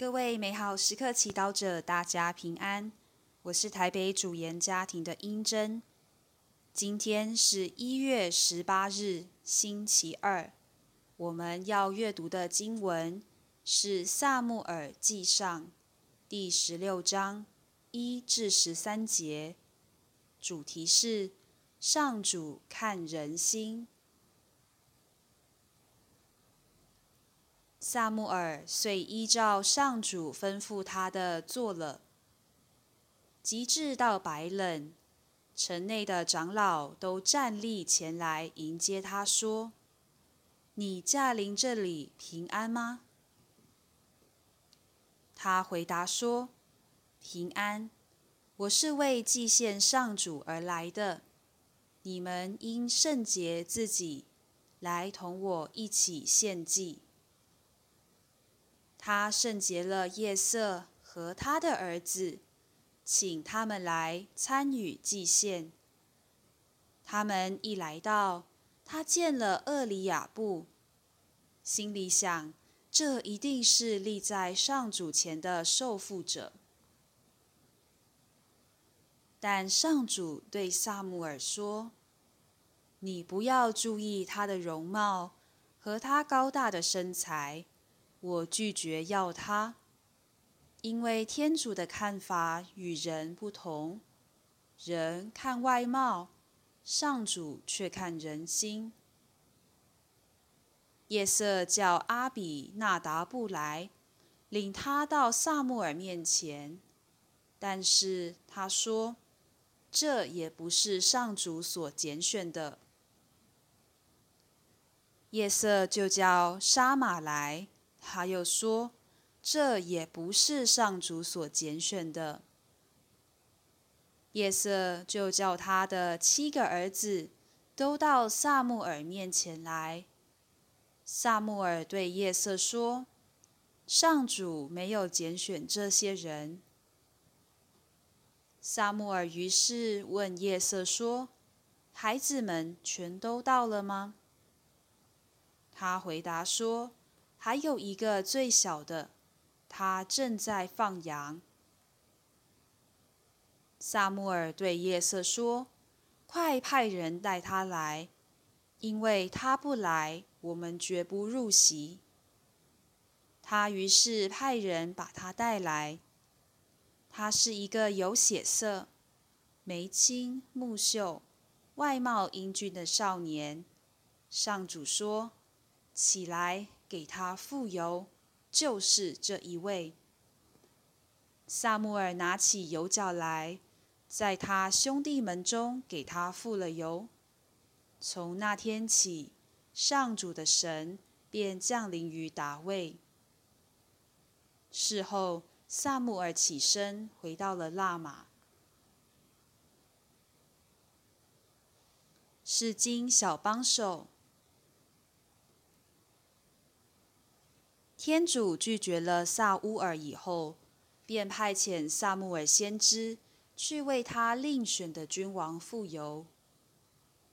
各位美好时刻祈祷者，大家平安。我是台北主研家庭的英珍。今天是一月十八日，星期二。我们要阅读的经文是《萨穆尔记上》第十六章一至十三节，主题是上主看人心。萨穆尔遂依照上主吩咐他的做了。及至到白冷，城内的长老都站立前来迎接他，说：“你驾临这里平安吗？”他回答说：“平安。我是为祭献上主而来的。你们应圣洁自己，来同我一起献祭。”他圣洁了夜色和他的儿子，请他们来参与祭献。他们一来到，他见了厄里亚布，心里想：这一定是立在上主前的受缚者。但上主对萨姆尔说：“你不要注意他的容貌和他高大的身材。”我拒绝要他，因为天主的看法与人不同。人看外貌，上主却看人心。夜色叫阿比纳达布来，领他到萨穆尔面前，但是他说：“这也不是上主所拣选的。”夜色就叫沙马来。他又说：“这也不是上主所拣选的。”夜色就叫他的七个儿子都到萨穆尔面前来。萨穆尔对夜色说：“上主没有拣选这些人。”萨穆尔于是问夜色说：“孩子们全都到了吗？”他回答说。还有一个最小的，他正在放羊。萨穆尔对夜色说：“快派人带他来，因为他不来，我们绝不入席。”他于是派人把他带来。他是一个有血色、眉清目秀、外貌英俊的少年。上主说：“起来。”给他富油，就是这一位。萨穆尔拿起油角来，在他兄弟们中给他付了油。从那天起，上主的神便降临于达卫。事后，萨穆尔起身回到了拉玛。是经小帮手。天主拒绝了萨乌尔以后，便派遣萨穆尔先知去为他另选的君王复游。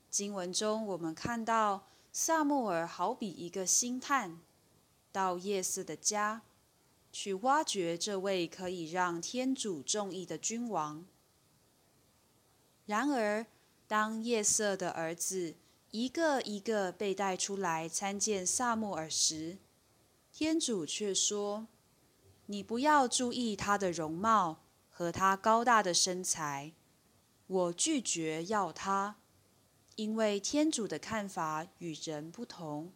经文中我们看到，萨穆尔好比一个星探，到夜色的家，去挖掘这位可以让天主中意的君王。然而，当夜色的儿子一个一个被带出来参见萨穆尔时，天主却说：“你不要注意他的容貌和他高大的身材，我拒绝要他，因为天主的看法与人不同。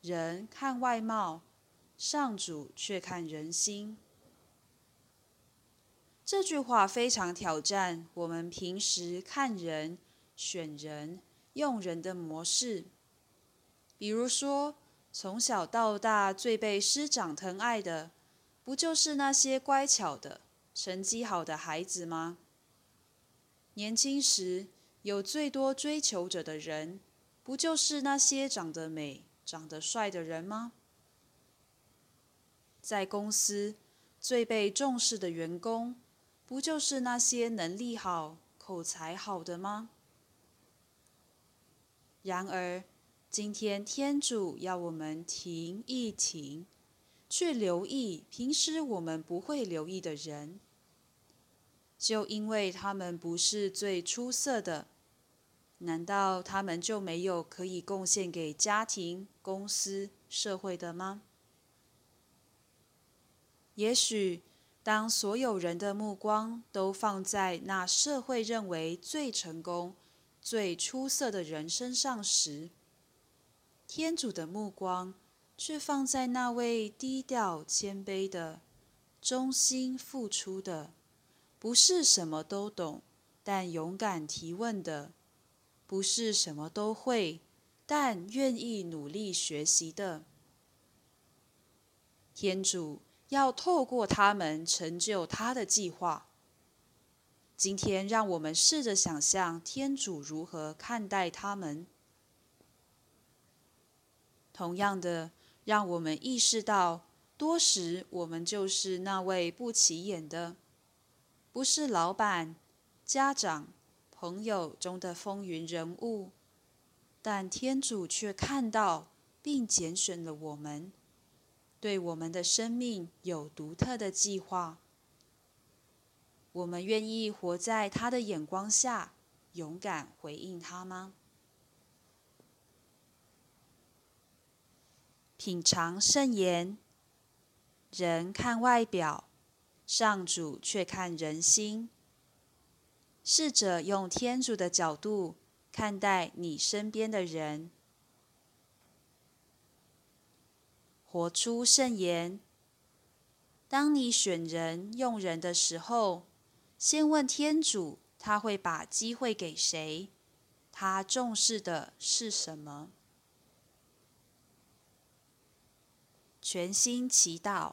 人看外貌，上主却看人心。”这句话非常挑战我们平时看人、选人、用人的模式，比如说。从小到大最被师长疼爱的，不就是那些乖巧的、成绩好的孩子吗？年轻时有最多追求者的人，不就是那些长得美、长得帅的人吗？在公司最被重视的员工，不就是那些能力好、口才好的吗？然而。今天天主要我们停一停，去留意平时我们不会留意的人，就因为他们不是最出色的，难道他们就没有可以贡献给家庭、公司、社会的吗？也许。当所有人的目光都放在那社会认为最成功、最出色的人身上时，天主的目光却放在那位低调谦卑的、忠心付出的、不是什么都懂但勇敢提问的、不是什么都会但愿意努力学习的天主。要透过他们成就他的计划。今天，让我们试着想象天主如何看待他们。同样的，让我们意识到，多时我们就是那位不起眼的，不是老板、家长、朋友中的风云人物，但天主却看到并拣选了我们。对我们的生命有独特的计划，我们愿意活在他的眼光下，勇敢回应他吗？品尝圣言，人看外表，上主却看人心。试着用天主的角度看待你身边的人。活出圣言。当你选人用人的时候，先问天主，他会把机会给谁？他重视的是什么？全心祈祷，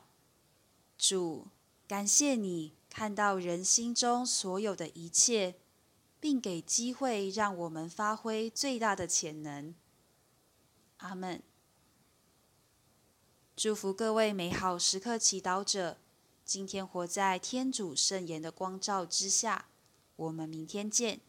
主，感谢你看到人心中所有的一切，并给机会让我们发挥最大的潜能。阿门。祝福各位美好时刻祈祷者，今天活在天主圣言的光照之下。我们明天见。